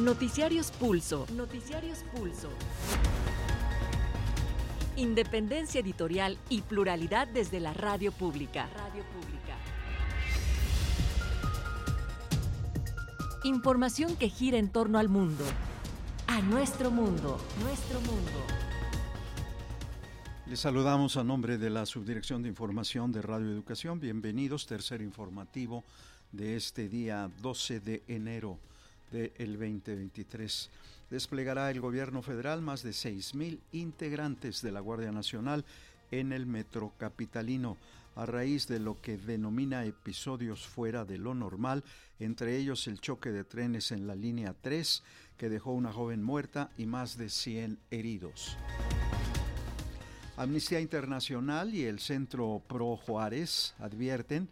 Noticiarios Pulso. Noticiarios Pulso. Independencia editorial y pluralidad desde la radio pública. Radio pública. Información que gira en torno al mundo. A nuestro mundo. Nuestro mundo. Les saludamos a nombre de la Subdirección de Información de Radio Educación. Bienvenidos, tercer informativo de este día 12 de enero del 2023. Desplegará el gobierno federal más de 6.000 integrantes de la Guardia Nacional en el metro capitalino, a raíz de lo que denomina episodios fuera de lo normal, entre ellos el choque de trenes en la línea 3, que dejó una joven muerta y más de 100 heridos. Amnistía Internacional y el Centro Pro Juárez advierten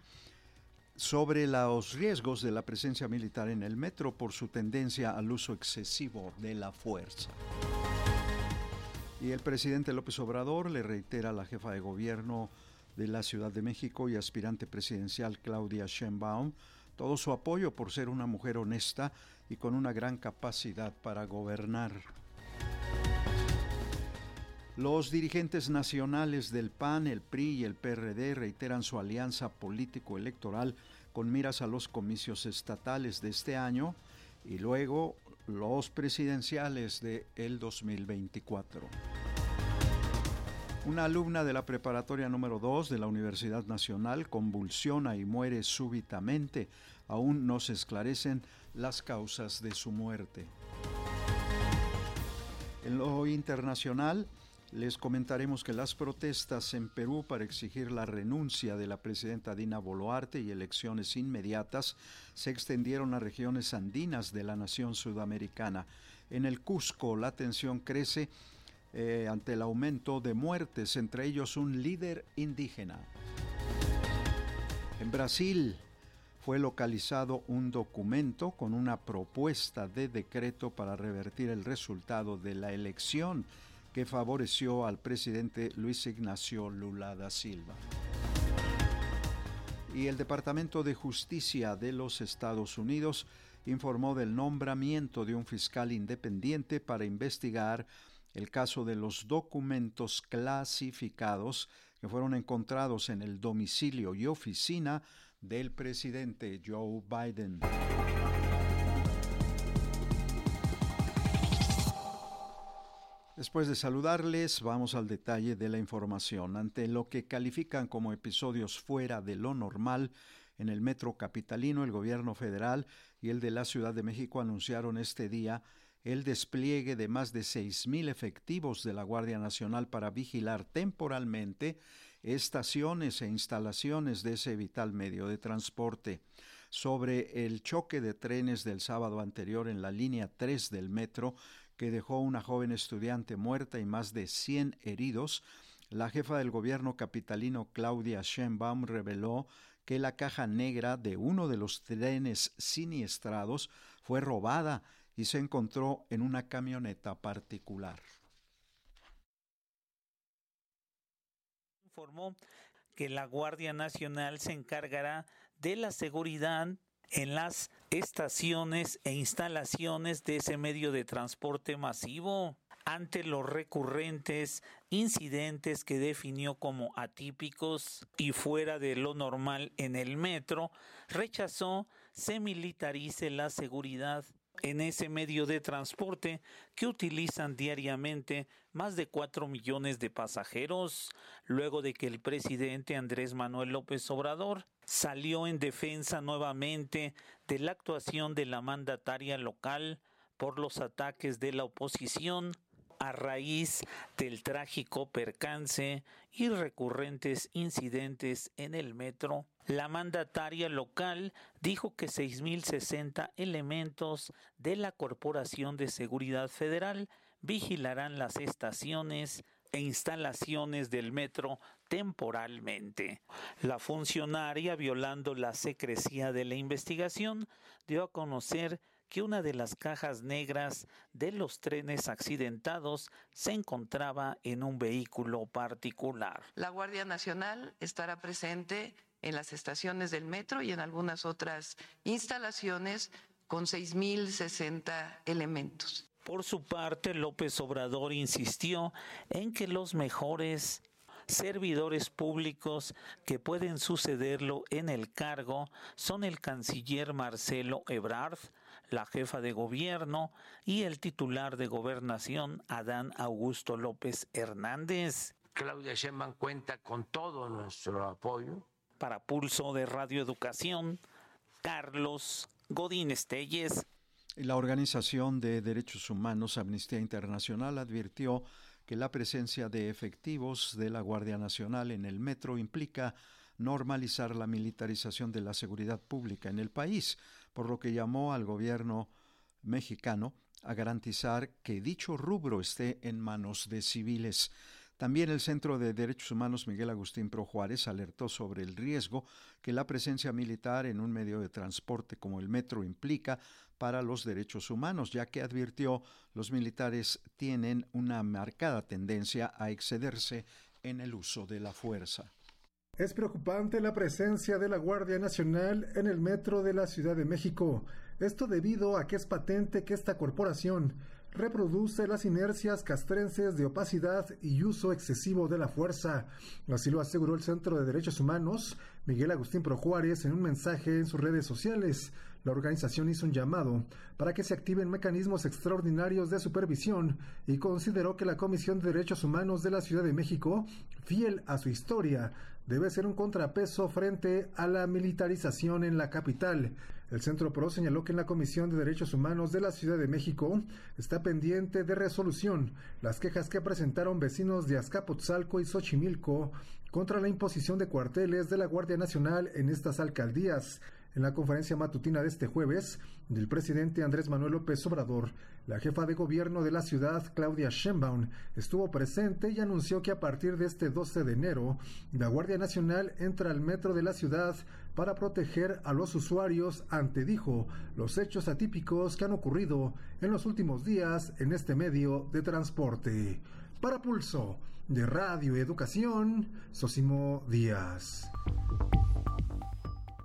sobre los riesgos de la presencia militar en el metro por su tendencia al uso excesivo de la fuerza. Y el presidente López Obrador le reitera a la jefa de gobierno de la Ciudad de México y aspirante presidencial Claudia Sheinbaum todo su apoyo por ser una mujer honesta y con una gran capacidad para gobernar. Los dirigentes nacionales del PAN, el PRI y el PRD reiteran su alianza político-electoral con miras a los comicios estatales de este año y luego los presidenciales de el 2024. Una alumna de la preparatoria número 2 de la Universidad Nacional convulsiona y muere súbitamente. Aún no se esclarecen las causas de su muerte. En lo internacional, les comentaremos que las protestas en Perú para exigir la renuncia de la presidenta Dina Boluarte y elecciones inmediatas se extendieron a regiones andinas de la nación sudamericana. En el Cusco la tensión crece eh, ante el aumento de muertes, entre ellos un líder indígena. En Brasil fue localizado un documento con una propuesta de decreto para revertir el resultado de la elección que favoreció al presidente Luis Ignacio Lula da Silva. Y el Departamento de Justicia de los Estados Unidos informó del nombramiento de un fiscal independiente para investigar el caso de los documentos clasificados que fueron encontrados en el domicilio y oficina del presidente Joe Biden. Después de saludarles, vamos al detalle de la información. Ante lo que califican como episodios fuera de lo normal, en el metro capitalino, el gobierno federal y el de la Ciudad de México anunciaron este día el despliegue de más de seis mil efectivos de la Guardia Nacional para vigilar temporalmente estaciones e instalaciones de ese vital medio de transporte sobre el choque de trenes del sábado anterior en la línea 3 del metro que dejó una joven estudiante muerta y más de 100 heridos, la jefa del gobierno capitalino Claudia Sheinbaum reveló que la caja negra de uno de los trenes siniestrados fue robada y se encontró en una camioneta particular. Informó que la Guardia Nacional se encargará de la seguridad en las estaciones e instalaciones de ese medio de transporte masivo ante los recurrentes incidentes que definió como atípicos y fuera de lo normal en el metro, rechazó se militarice la seguridad en ese medio de transporte que utilizan diariamente más de cuatro millones de pasajeros, luego de que el presidente Andrés Manuel López Obrador salió en defensa nuevamente de la actuación de la mandataria local por los ataques de la oposición a raíz del trágico percance y recurrentes incidentes en el metro, la mandataria local dijo que 6.060 elementos de la Corporación de Seguridad Federal vigilarán las estaciones e instalaciones del metro temporalmente. La funcionaria, violando la secrecía de la investigación, dio a conocer que una de las cajas negras de los trenes accidentados se encontraba en un vehículo particular. La Guardia Nacional estará presente en las estaciones del metro y en algunas otras instalaciones con 6.060 elementos. Por su parte, López Obrador insistió en que los mejores servidores públicos que pueden sucederlo en el cargo son el canciller Marcelo Ebrard, la jefa de gobierno y el titular de gobernación Adán Augusto López Hernández. Claudia Sheinbaum cuenta con todo nuestro apoyo. Para Pulso de Radio Educación, Carlos Godín Estelles. La Organización de Derechos Humanos Amnistía Internacional advirtió que la presencia de efectivos de la Guardia Nacional en el metro implica normalizar la militarización de la seguridad pública en el país, por lo que llamó al gobierno mexicano a garantizar que dicho rubro esté en manos de civiles. También el Centro de Derechos Humanos Miguel Agustín Pro Juárez alertó sobre el riesgo que la presencia militar en un medio de transporte como el metro implica para los derechos humanos, ya que advirtió los militares tienen una marcada tendencia a excederse en el uso de la fuerza. Es preocupante la presencia de la Guardia Nacional en el metro de la Ciudad de México. Esto debido a que es patente que esta corporación reproduce las inercias castrenses de opacidad y uso excesivo de la fuerza. Así lo aseguró el Centro de Derechos Humanos, Miguel Agustín Pro Juárez, en un mensaje en sus redes sociales. La organización hizo un llamado para que se activen mecanismos extraordinarios de supervisión y consideró que la Comisión de Derechos Humanos de la Ciudad de México, fiel a su historia, debe ser un contrapeso frente a la militarización en la capital. El Centro PRO señaló que en la Comisión de Derechos Humanos de la Ciudad de México está pendiente de resolución las quejas que presentaron vecinos de Azcapotzalco y Xochimilco contra la imposición de cuarteles de la Guardia Nacional en estas alcaldías. En la conferencia matutina de este jueves del presidente Andrés Manuel López Obrador, la jefa de gobierno de la ciudad, Claudia Sheinbaum, estuvo presente y anunció que a partir de este 12 de enero, la Guardia Nacional entra al metro de la ciudad para proteger a los usuarios ante, dijo, los hechos atípicos que han ocurrido en los últimos días en este medio de transporte. Para Pulso de Radio Educación, Sosimo Díaz.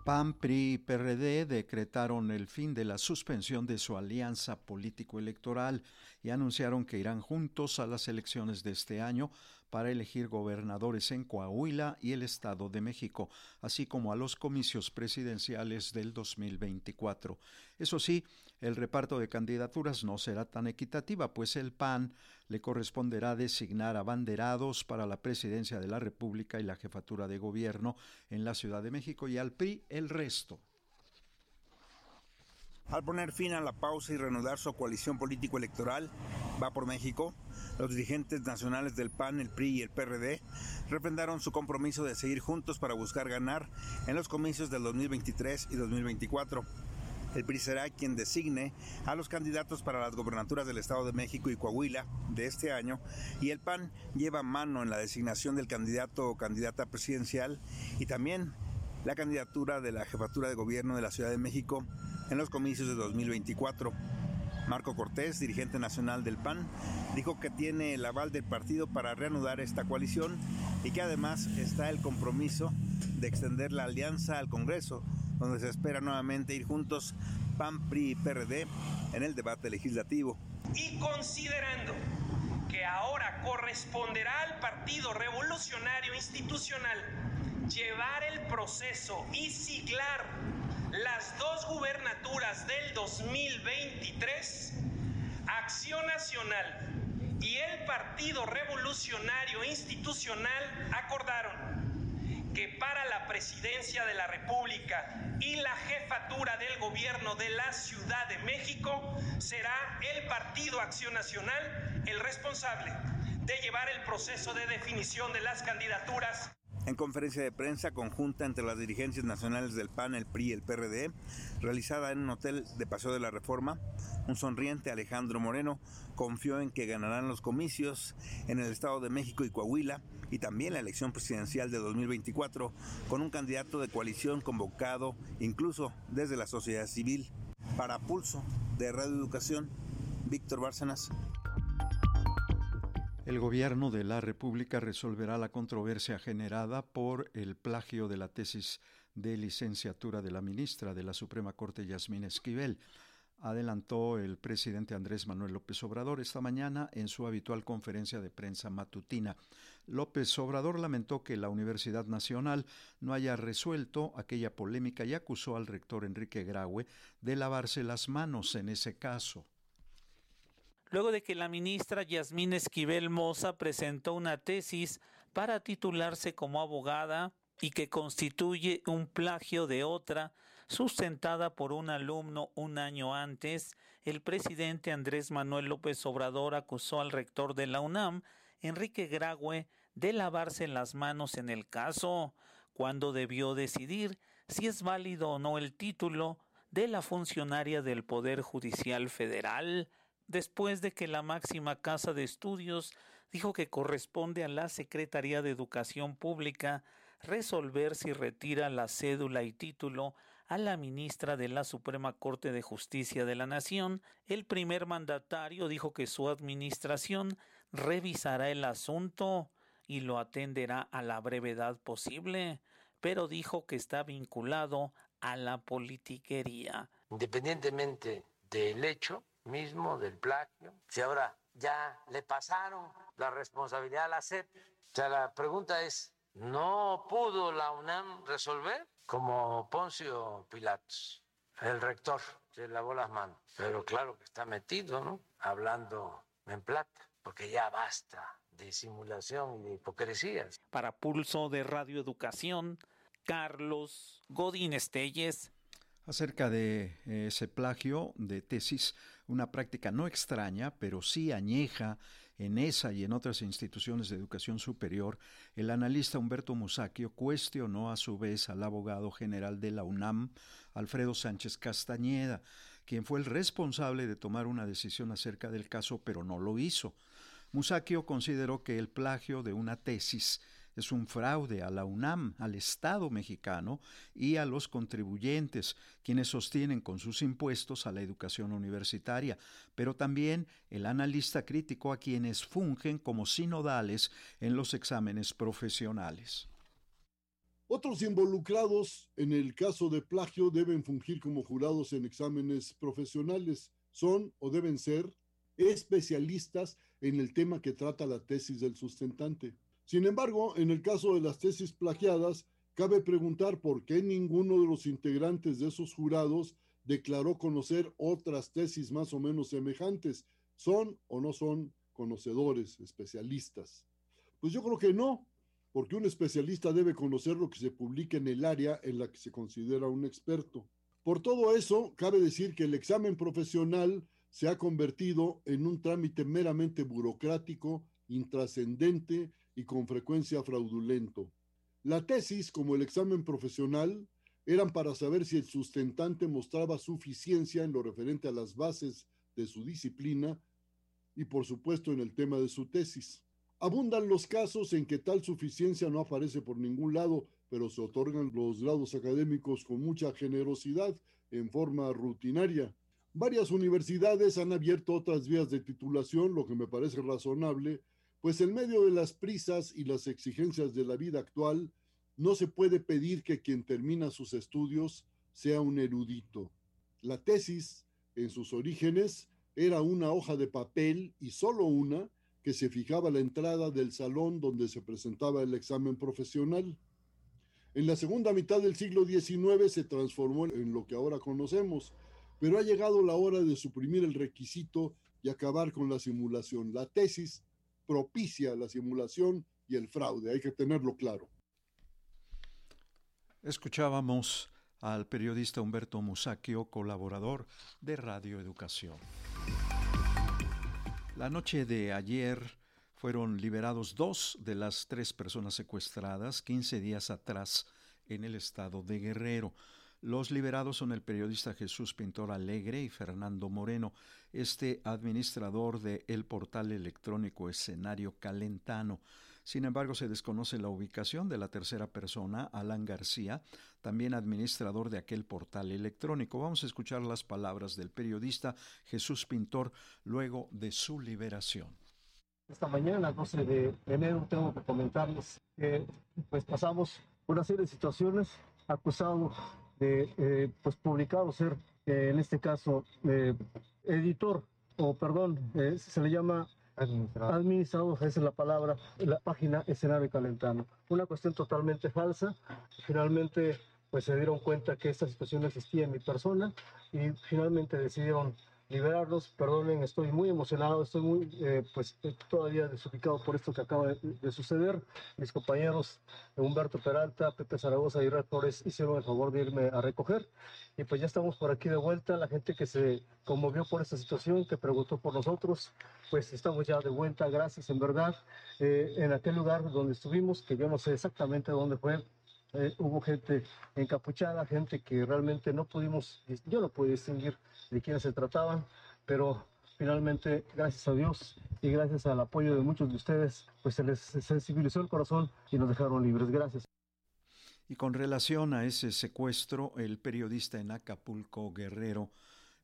PAN, PRI y PRD decretaron el fin de la suspensión de su alianza político-electoral y anunciaron que irán juntos a las elecciones de este año para elegir gobernadores en Coahuila y el Estado de México, así como a los comicios presidenciales del 2024. Eso sí, el reparto de candidaturas no será tan equitativa, pues el PAN le corresponderá designar abanderados para la presidencia de la República y la jefatura de gobierno en la Ciudad de México y al PRI el resto. Al poner fin a la pausa y reanudar su coalición político-electoral, Va por México, los dirigentes nacionales del PAN, el PRI y el PRD refrendaron su compromiso de seguir juntos para buscar ganar en los comicios del 2023 y 2024. El PRI será quien designe a los candidatos para las gobernaturas del Estado de México y Coahuila de este año y el PAN lleva mano en la designación del candidato o candidata presidencial y también la candidatura de la jefatura de gobierno de la Ciudad de México en los comicios de 2024. Marco Cortés, dirigente nacional del PAN, dijo que tiene el aval del partido para reanudar esta coalición y que además está el compromiso de extender la alianza al Congreso donde se espera nuevamente ir juntos PAN, PRI y PRD en el debate legislativo. Y considerando que ahora corresponderá al Partido Revolucionario Institucional llevar el proceso y siglar las dos gubernaturas del 2023, Acción Nacional y el Partido Revolucionario Institucional acordaron que para la presidencia de la República y la jefatura del gobierno de la Ciudad de México será el Partido Acción Nacional el responsable de llevar el proceso de definición de las candidaturas. En conferencia de prensa conjunta entre las dirigencias nacionales del PAN, el PRI y el PRD, realizada en un hotel de Paseo de la Reforma, un sonriente Alejandro Moreno confió en que ganarán los comicios en el Estado de México y Coahuila y también la elección presidencial de 2024 con un candidato de coalición convocado incluso desde la sociedad civil. Para Pulso de Radio Educación, Víctor Bárcenas. El gobierno de la República resolverá la controversia generada por el plagio de la tesis de licenciatura de la ministra de la Suprema Corte, Yasmín Esquivel. adelantó el presidente Andrés Manuel López Obrador esta mañana en su habitual conferencia de prensa matutina. López Obrador lamentó que la Universidad Nacional no haya resuelto aquella polémica y acusó al rector Enrique Graue de lavarse las manos en ese caso. Luego de que la ministra Yasmín Esquivel Moza presentó una tesis para titularse como abogada y que constituye un plagio de otra sustentada por un alumno un año antes, el presidente Andrés Manuel López Obrador acusó al rector de la UNAM, Enrique Graue, de lavarse las manos en el caso, cuando debió decidir si es válido o no el título de la funcionaria del Poder Judicial Federal, después de que la máxima casa de estudios dijo que corresponde a la Secretaría de Educación Pública resolver si retira la cédula y título a la ministra de la Suprema Corte de Justicia de la Nación, el primer mandatario dijo que su administración revisará el asunto y lo atenderá a la brevedad posible, pero dijo que está vinculado a la politiquería. Independientemente del hecho mismo, del plagio, si ahora ya le pasaron la responsabilidad a la SEP, o sea, la pregunta es, ¿no pudo la UNAM resolver? como Poncio Pilatos, el rector, se lavó las manos. Pero claro que está metido, ¿no? Hablando en plata, porque ya basta de simulación y de hipocresías. Para Pulso de Radio Educación, Carlos Godín Estelles. Acerca de ese plagio de tesis, una práctica no extraña, pero sí añeja en esa y en otras instituciones de educación superior, el analista Humberto Musacchio cuestionó a su vez al abogado general de la UNAM, Alfredo Sánchez Castañeda, quien fue el responsable de tomar una decisión acerca del caso, pero no lo hizo. Musacchio consideró que el plagio de una tesis es un fraude a la UNAM, al Estado mexicano y a los contribuyentes, quienes sostienen con sus impuestos a la educación universitaria, pero también el analista crítico a quienes fungen como sinodales en los exámenes profesionales. Otros involucrados en el caso de plagio deben fungir como jurados en exámenes profesionales. Son o deben ser especialistas en el tema que trata la tesis del sustentante. Sin embargo, en el caso de las tesis plagiadas, cabe preguntar por qué ninguno de los integrantes de esos jurados declaró conocer otras tesis más o menos semejantes. ¿Son o no son conocedores, especialistas? Pues yo creo que no, porque un especialista debe conocer lo que se publica en el área en la que se considera un experto. Por todo eso, cabe decir que el examen profesional se ha convertido en un trámite meramente burocrático, intrascendente y con frecuencia fraudulento. La tesis, como el examen profesional, eran para saber si el sustentante mostraba suficiencia en lo referente a las bases de su disciplina y por supuesto en el tema de su tesis. Abundan los casos en que tal suficiencia no aparece por ningún lado, pero se otorgan los grados académicos con mucha generosidad en forma rutinaria. Varias universidades han abierto otras vías de titulación, lo que me parece razonable, pues en medio de las prisas y las exigencias de la vida actual, no se puede pedir que quien termina sus estudios sea un erudito. La tesis, en sus orígenes, era una hoja de papel y solo una que se fijaba a la entrada del salón donde se presentaba el examen profesional. En la segunda mitad del siglo XIX se transformó en lo que ahora conocemos, pero ha llegado la hora de suprimir el requisito y acabar con la simulación. La tesis propicia la simulación y el fraude, hay que tenerlo claro. Escuchábamos al periodista Humberto Musacchio, colaborador de Radio Educación. La noche de ayer fueron liberados dos de las tres personas secuestradas 15 días atrás en el estado de Guerrero. Los liberados son el periodista Jesús Pintor Alegre y Fernando Moreno, este administrador de el portal electrónico Escenario Calentano. Sin embargo, se desconoce la ubicación de la tercera persona, Alan García, también administrador de aquel portal electrónico. Vamos a escuchar las palabras del periodista Jesús Pintor luego de su liberación. Esta mañana, 12 de enero, tengo que comentarles que pues pasamos una serie de situaciones acusados de eh, pues publicar o ser en este caso, editor, o perdón, se le llama Administrador. Administrador, esa es la palabra, la página escenario calentano. Una cuestión totalmente falsa. Finalmente, pues se dieron cuenta que esta situación existía en mi persona y finalmente decidieron liberarlos. Perdonen, estoy muy emocionado, estoy muy, eh, pues eh, todavía desubicado por esto que acaba de, suceder. Mis compañeros Humberto Peralta, Pepe Zaragoza y Red Flores hicieron el favor de irme a recoger. Y pues ya estamos por aquí de vuelta. La gente que se conmovió por esta situación, que preguntó por nosotros, pues estamos ya de vuelta. Gracias, en verdad. Eh, en aquel lugar donde estuvimos, que yo no sé exactamente dónde fue, eh, hubo gente encapuchada, gente que realmente no pudimos, yo no pude distinguir de quiénes se trataban, pero finalmente, gracias a Dios y gracias al apoyo de muchos de ustedes, pues se les sensibilizó el corazón y nos dejaron libres. Gracias. Y con relación a ese secuestro, el periodista en Acapulco, Guerrero,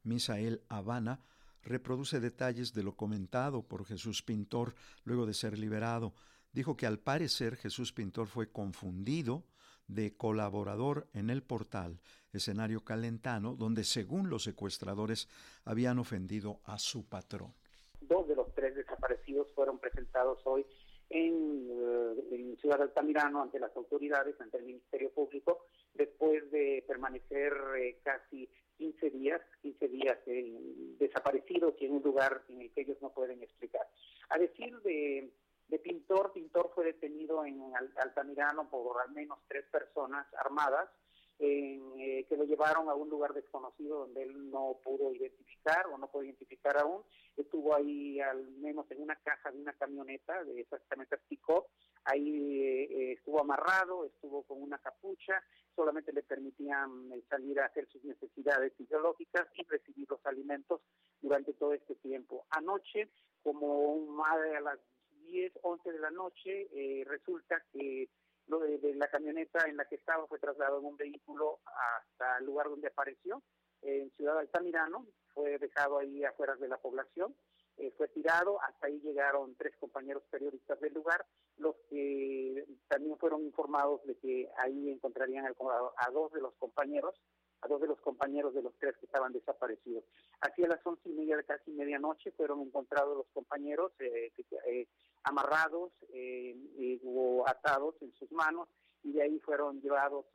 Misael Habana, reproduce detalles de lo comentado por Jesús Pintor luego de ser liberado. Dijo que al parecer Jesús Pintor fue confundido de colaborador en el portal Escenario Calentano, donde según los secuestradores habían ofendido a su patrón. Dos de los tres desaparecidos fueron presentados hoy en, eh, Ciudad de Altamirano ante las autoridades, ante el Ministerio Público, después de permanecer eh, casi 15 días, 15 días eh, desaparecidos y en un lugar en el que ellos no pueden explicar. A decir de de Pintor. Pintor fue detenido en Altamirano por al menos tres personas armadas eh, que lo llevaron a un lugar desconocido donde él no pudo identificar o no pudo identificar aún. Estuvo ahí al menos en una caja de una camioneta, de exactamente pick Ahí eh, estuvo amarrado, estuvo con una capucha, solamente le permitían eh, salir a hacer sus necesidades fisiológicas y recibir los alimentos durante todo este tiempo. Anoche, como madre a las 10, 11 de la noche, eh, resulta que lo de, la camioneta en la que estaba fue trasladado en un vehículo hasta el lugar donde apareció, en Ciudad Altamirano, fue dejado ahí afuera de la población, eh, fue tirado, hasta ahí llegaron tres compañeros periodistas del lugar, los que también fueron informados de que ahí encontrarían a dos de los compañeros a dos de los compañeros de los tres que estaban desaparecidos. Hacia las once y media de casi medianoche fueron encontrados los compañeros eh, eh, amarrados eh, o atados en sus manos y de ahí fueron llevados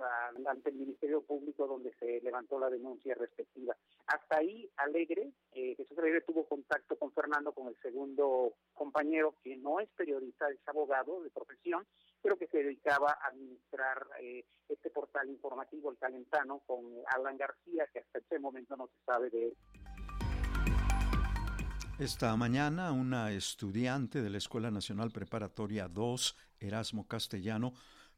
ante el Ministerio Público donde se levantó la denuncia respectiva. Hasta ahí, Alegre, eh, Jesús Alegre tuvo contacto con Fernando, con el segundo compañero, que no es periodista, es abogado de profesión, pero que se dedicaba a administrar eh, este portal informativo, el Calentano, con Alan García, que hasta este momento no se sabe de él. Esta mañana, una estudiante de la Escuela Nacional Preparatoria 2, Erasmo Castellano,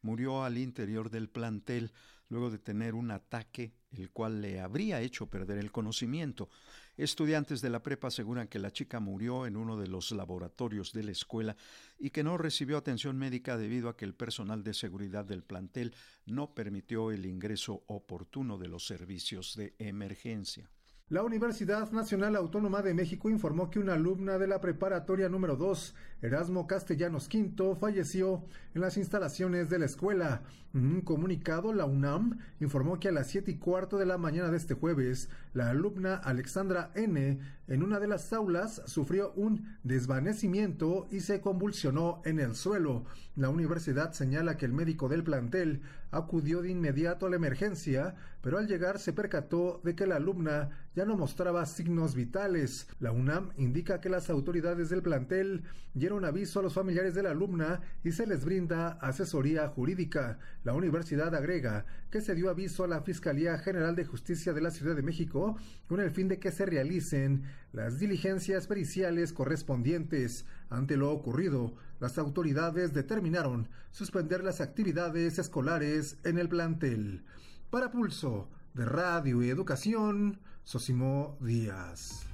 murió al interior del plantel luego de tener un ataque el cual le habría hecho perder el conocimiento. Estudiantes de la prepa aseguran que la chica murió en uno de los laboratorios de la escuela y que no recibió atención médica debido a que el personal de seguridad del plantel no permitió el ingreso oportuno de los servicios de emergencia. La Universidad Nacional Autónoma de México informó que una alumna de la preparatoria número 2, Erasmo Castellanos V, falleció en las instalaciones de la escuela. En un comunicado, la UNAM informó que a las 7 y cuarto de la mañana de este jueves, la alumna Alexandra N. en una de las aulas sufrió un desvanecimiento y se convulsionó en el suelo. La universidad señala que el médico del plantel acudió de inmediato a la emergencia, pero al llegar se percató de que la alumna ya no mostraba signos vitales. La UNAM indica que las autoridades del plantel dieron aviso a los familiares de la alumna y se les brinda asesoría jurídica. La universidad agrega que se dio aviso a la Fiscalía General de Justicia de la Ciudad de México con el fin de que se realicen las diligencias periciales correspondientes. Ante lo ocurrido, las autoridades determinaron suspender las actividades escolares en el plantel. Para Pulso de Radio y Educación, Sosimo Díaz.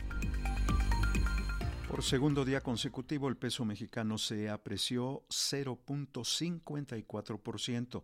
Por segundo día consecutivo, el peso mexicano se apreció 0.54%,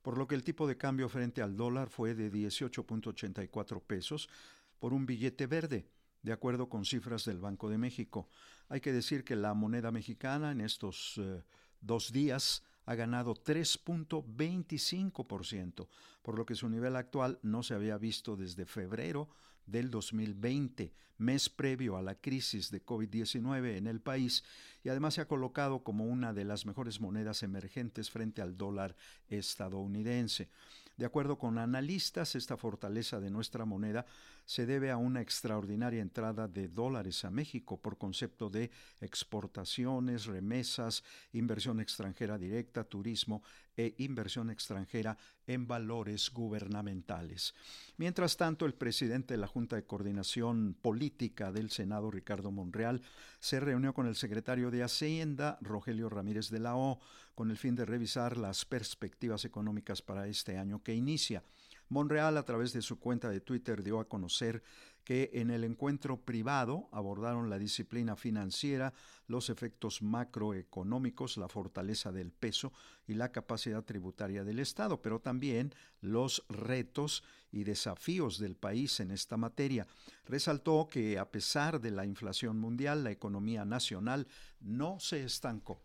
por lo que el tipo de cambio frente al dólar fue de 18.84 pesos por un billete verde, de acuerdo con cifras del Banco de México. Hay que decir que la moneda mexicana en estos eh, dos días ha ganado 3.25%, por lo que su nivel actual no se había visto desde febrero del 2020, mes previo a la crisis de COVID-19 en el país, y además se ha colocado como una de las mejores monedas emergentes frente al dólar estadounidense. De acuerdo con analistas, esta fortaleza de nuestra moneda se debe a una extraordinaria entrada de dólares a México por concepto de exportaciones, remesas, inversión extranjera directa, turismo e inversión extranjera en valores gubernamentales. Mientras tanto, el presidente de la Junta de Coordinación Política del Senado, Ricardo Monreal, se reunió con el secretario de Hacienda, Rogelio Ramírez de la O, con el fin de revisar las perspectivas económicas para este año que inicia. Monreal, a través de su cuenta de Twitter, dio a conocer que en el encuentro privado abordaron la disciplina financiera, los efectos macroeconómicos, la fortaleza del peso y la capacidad tributaria del Estado, pero también los retos y desafíos del país en esta materia. Resaltó que a pesar de la inflación mundial, la economía nacional no se estancó.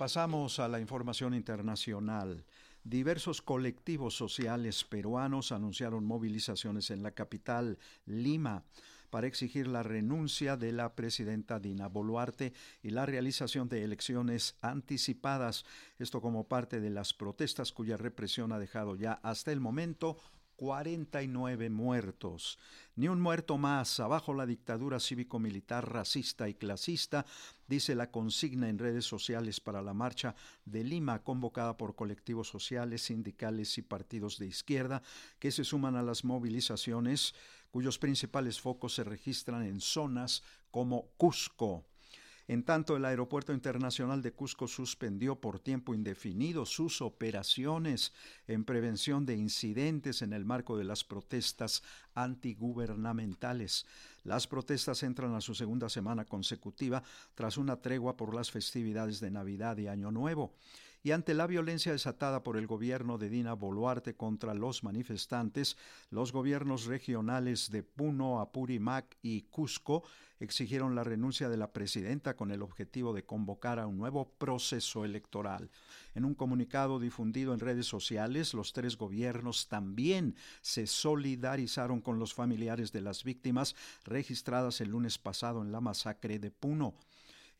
Pasamos a la información internacional. Diversos colectivos sociales peruanos anunciaron movilizaciones en la capital, Lima, para exigir la renuncia de la presidenta Dina Boluarte y la realización de elecciones anticipadas, esto como parte de las protestas cuya represión ha dejado ya hasta el momento 49 muertos. Ni un muerto más. Abajo la dictadura cívico-militar racista y clasista, dice la consigna en redes sociales para la marcha de Lima, convocada por colectivos sociales, sindicales y partidos de izquierda, que se suman a las movilizaciones cuyos principales focos se registran en zonas como Cusco. En tanto, el Aeropuerto Internacional de Cusco suspendió por tiempo indefinido sus operaciones en prevención de incidentes en el marco de las protestas antigubernamentales. Las protestas entran a su segunda semana consecutiva tras una tregua por las festividades de Navidad y Año Nuevo y ante la violencia desatada por el gobierno de Dina Boluarte contra los manifestantes, los gobiernos regionales de Puno, Apurimac y Cusco exigieron la renuncia de la presidenta con el objetivo de convocar a un nuevo proceso electoral. En un comunicado difundido en redes sociales, los tres gobiernos también se solidarizaron con los familiares de las víctimas registradas el lunes pasado en la masacre de Puno.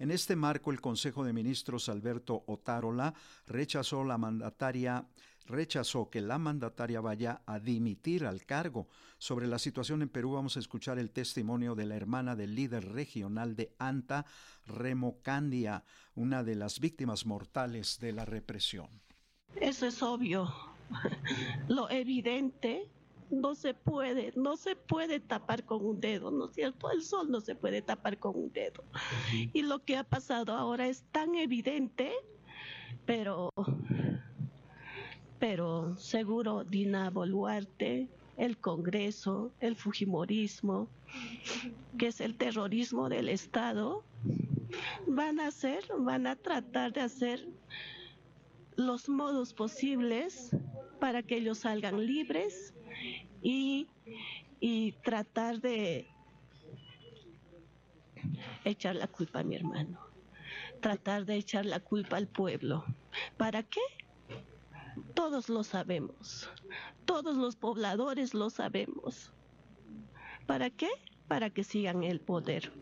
En este marco, el Consejo de Ministros Alberto Otárola rechazó la mandataria rechazó que la mandataria vaya a dimitir al cargo. Sobre la situación en Perú vamos a escuchar el testimonio de la hermana del líder regional de ANTA, Remocandia, una de las víctimas mortales de la represión. Eso es obvio. Lo evidente no se puede, no se puede tapar con un dedo, ¿no es cierto? El sol no se puede tapar con un dedo. Y lo que ha pasado ahora es tan evidente, pero, pero seguro Dina Boluarte, el Congreso, el Fujimorismo, que es el terrorismo del Estado, van a hacer, van a tratar de hacer los modos posibles para que ellos salgan libres y, y tratar de echar la culpa a mi hermano, tratar de echar la culpa al pueblo. ¿Para qué? Todos lo sabemos, todos los pobladores lo sabemos. ¿Para qué? Para que sigan el poder.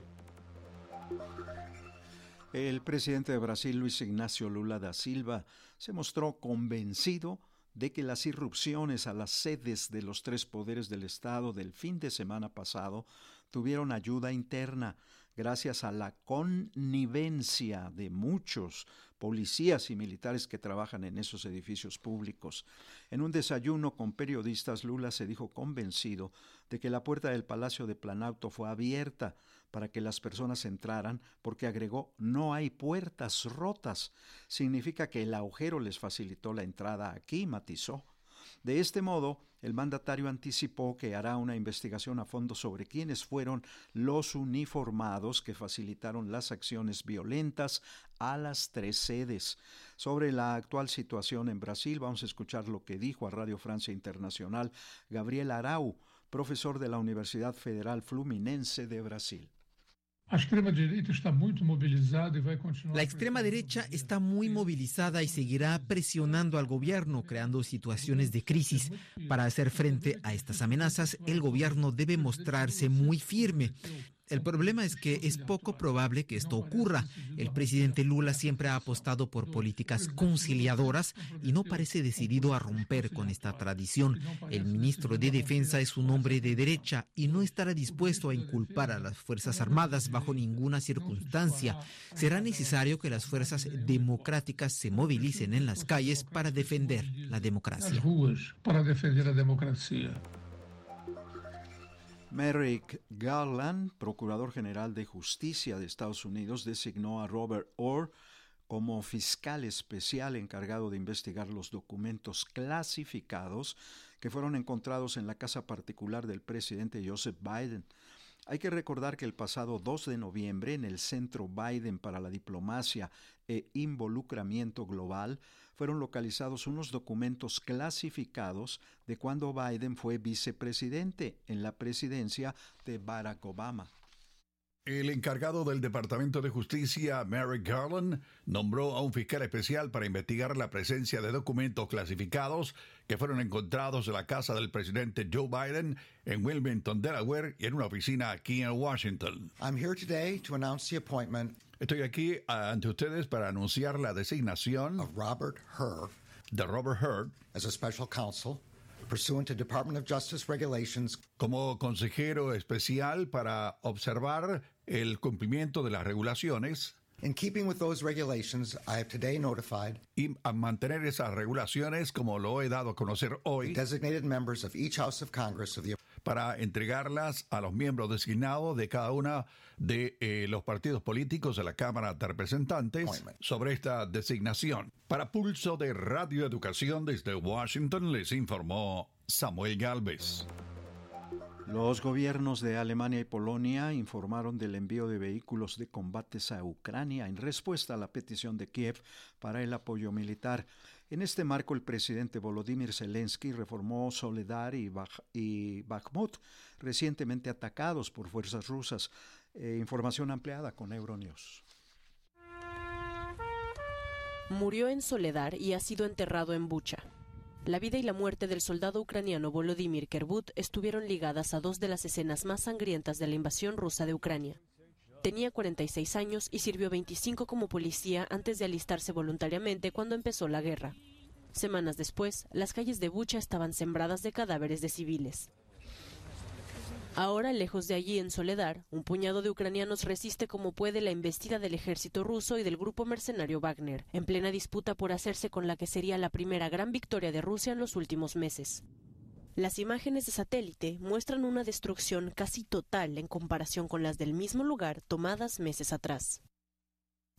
El presidente de Brasil, Luis Ignacio Lula da Silva, se mostró convencido de que las irrupciones a las sedes de los tres poderes del Estado del fin de semana pasado tuvieron ayuda interna gracias a la connivencia de muchos policías y militares que trabajan en esos edificios públicos. En un desayuno con periodistas, Lula se dijo convencido de que la puerta del Palacio de Planauto fue abierta para que las personas entraran, porque agregó, no hay puertas rotas. Significa que el agujero les facilitó la entrada aquí, matizó. De este modo, el mandatario anticipó que hará una investigación a fondo sobre quiénes fueron los uniformados que facilitaron las acciones violentas a las tres sedes. Sobre la actual situación en Brasil, vamos a escuchar lo que dijo a Radio Francia Internacional Gabriel Arau, profesor de la Universidad Federal Fluminense de Brasil. La extrema derecha está muy movilizada y continuar. La extrema derecha está muy movilizada y seguirá presionando al gobierno, creando situaciones de crisis. Para hacer frente a estas amenazas, el gobierno debe mostrarse muy firme. El problema es que es poco probable que esto ocurra. El presidente Lula siempre ha apostado por políticas conciliadoras y no parece decidido a romper con esta tradición. El ministro de Defensa es un hombre de derecha y no estará dispuesto a inculpar a las Fuerzas Armadas bajo ninguna circunstancia. Será necesario que las fuerzas democráticas se movilicen en las calles para defender la democracia. Para defender la democracia. Merrick Garland, procurador general de justicia de Estados Unidos, designó a Robert Orr como fiscal especial encargado de investigar los documentos clasificados que fueron encontrados en la casa particular del presidente Joseph Biden. Hay que recordar que el pasado 2 de noviembre, en el Centro Biden para la Diplomacia e Involucramiento Global, fueron localizados unos documentos clasificados de cuando Biden fue vicepresidente en la presidencia de Barack Obama. El encargado del Departamento de Justicia, Merrick Garland, nombró a un fiscal especial para investigar la presencia de documentos clasificados que fueron encontrados en la casa del presidente Joe Biden en Wilmington, Delaware, y en una oficina aquí en Washington. I'm here today to announce the appointment Estoy aquí ante ustedes para anunciar la designación of Robert Hur de Robert Hur as a special counsel pursuant to Department of Justice regulations. como consejero especial para observar el cumplimiento de las regulaciones In keeping with those regulations, I have today notified y a mantener esas regulaciones como lo he dado a conocer hoy designated members of each House of Congress of the para entregarlas a los miembros designados de cada una de eh, los partidos políticos de la Cámara de Representantes sobre esta designación. Para Pulso de Radio Educación desde Washington les informó Samuel Galvez. Los gobiernos de Alemania y Polonia informaron del envío de vehículos de combates a Ucrania en respuesta a la petición de Kiev para el apoyo militar. En este marco, el presidente Volodymyr Zelensky reformó Soledar y, Bakhmut, recientemente atacados por fuerzas rusas. Eh, información ampliada con Euronews. Murió en Soledar y ha sido enterrado en Bucha. La vida y la muerte del soldado ucraniano Volodymyr Kerbut estuvieron ligadas a dos de las escenas más sangrientas de la invasión rusa de Ucrania. Tenía 46 años y sirvió 25 como policía antes de alistarse voluntariamente cuando empezó la guerra. Semanas después, las calles de Bucha estaban sembradas de cadáveres de civiles. Ahora, lejos de allí, en Soledad, un puñado de ucranianos resiste como puede la embestida del ejército ruso y del grupo mercenario Wagner, en plena disputa por hacerse con la que sería la primera gran victoria de Rusia en los últimos meses. Las imágenes de satélite muestran una destrucción casi total en comparación con las del mismo lugar tomadas meses atrás.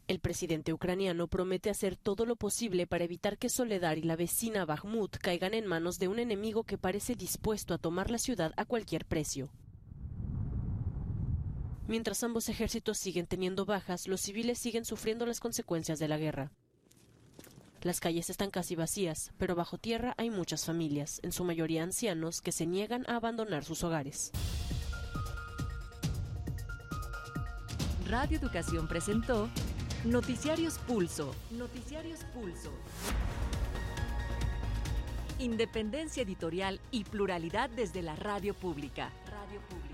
El presidente ucraniano promete hacer todo lo posible para evitar que Soledad y la vecina Bakhmut caigan en manos de un enemigo que parece dispuesto a tomar la ciudad a cualquier precio. Mientras ambos ejércitos siguen teniendo bajas, los civiles siguen sufriendo las consecuencias de la guerra. Las calles están casi vacías, pero bajo tierra hay muchas familias, en su mayoría ancianos, que se niegan a abandonar sus hogares. Radio Educación presentó Noticiarios Pulso. Noticiarios Pulso. Independencia editorial y pluralidad desde la radio pública. Radio pública.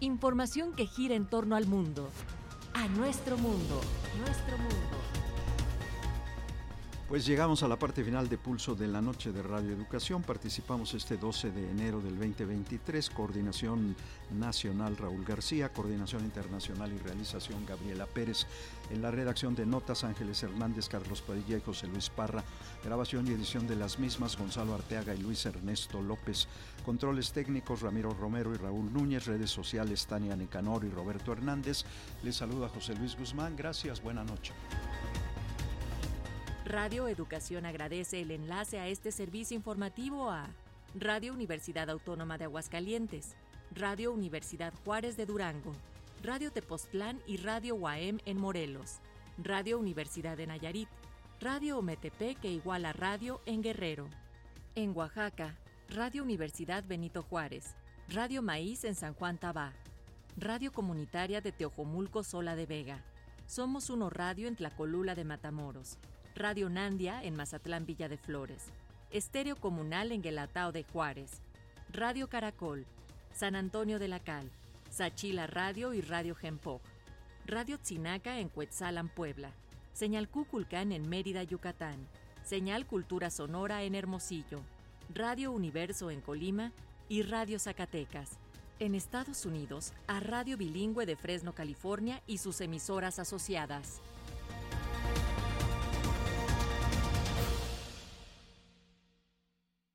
Información que gira en torno al mundo, a nuestro mundo, nuestro mundo. Pues llegamos a la parte final de Pulso de la Noche de Radio Educación. Participamos este 12 de enero del 2023. Coordinación Nacional Raúl García, Coordinación Internacional y Realización Gabriela Pérez. En la redacción de Notas Ángeles Hernández, Carlos Padilla y José Luis Parra. Grabación y edición de las mismas Gonzalo Arteaga y Luis Ernesto López. Controles técnicos Ramiro Romero y Raúl Núñez. Redes sociales Tania Nicanor y Roberto Hernández. Les saluda José Luis Guzmán. Gracias. Buena noche. Radio Educación agradece el enlace a este servicio informativo a Radio Universidad Autónoma de Aguascalientes, Radio Universidad Juárez de Durango, Radio Tepoztlán y Radio UAM en Morelos, Radio Universidad de Nayarit, Radio Ometepec que igual a Radio en Guerrero. En Oaxaca, Radio Universidad Benito Juárez, Radio Maíz en San Juan Tabá, Radio Comunitaria de Teojomulco Sola de Vega, Somos Uno Radio en Tlacolula de Matamoros, Radio Nandia en Mazatlán Villa de Flores, Estéreo Comunal en Guelatao de Juárez, Radio Caracol, San Antonio de la Cal, Sachila Radio y Radio Gempoj, Radio Tzinaca en Cuetzalan, Puebla, Señal Cuculcán en Mérida, Yucatán, Señal Cultura Sonora en Hermosillo, Radio Universo en Colima y Radio Zacatecas. En Estados Unidos, a Radio Bilingüe de Fresno, California y sus emisoras asociadas.